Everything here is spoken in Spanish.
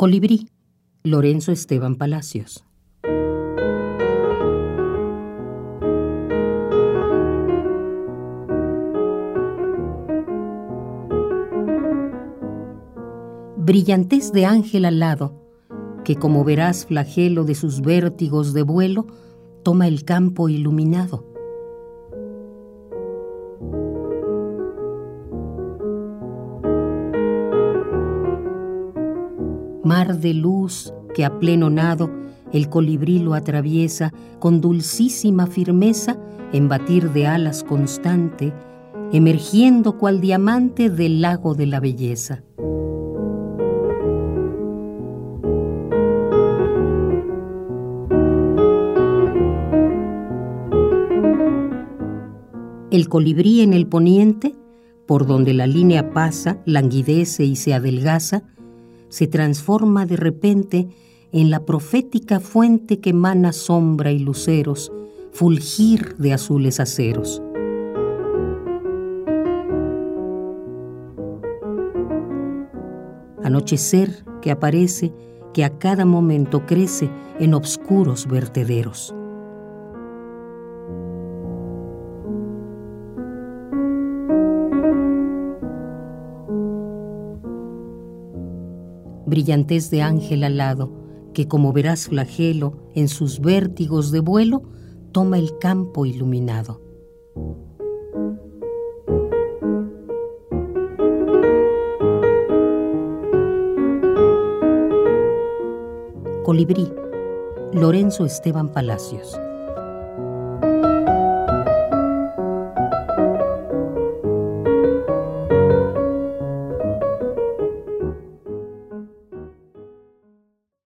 Colibrí, Lorenzo Esteban Palacios. Brillantez de ángel alado, que como verás flagelo de sus vértigos de vuelo, toma el campo iluminado. Mar de luz que a pleno nado el colibrí lo atraviesa con dulcísima firmeza en batir de alas constante, emergiendo cual diamante del lago de la belleza. El colibrí en el poniente, por donde la línea pasa, languidece y se adelgaza, se transforma de repente en la profética fuente que emana sombra y luceros, fulgir de azules aceros. Anochecer que aparece, que a cada momento crece en obscuros vertederos. Brillantez de ángel alado, que como verás flagelo en sus vértigos de vuelo, toma el campo iluminado. Colibrí, Lorenzo Esteban Palacios.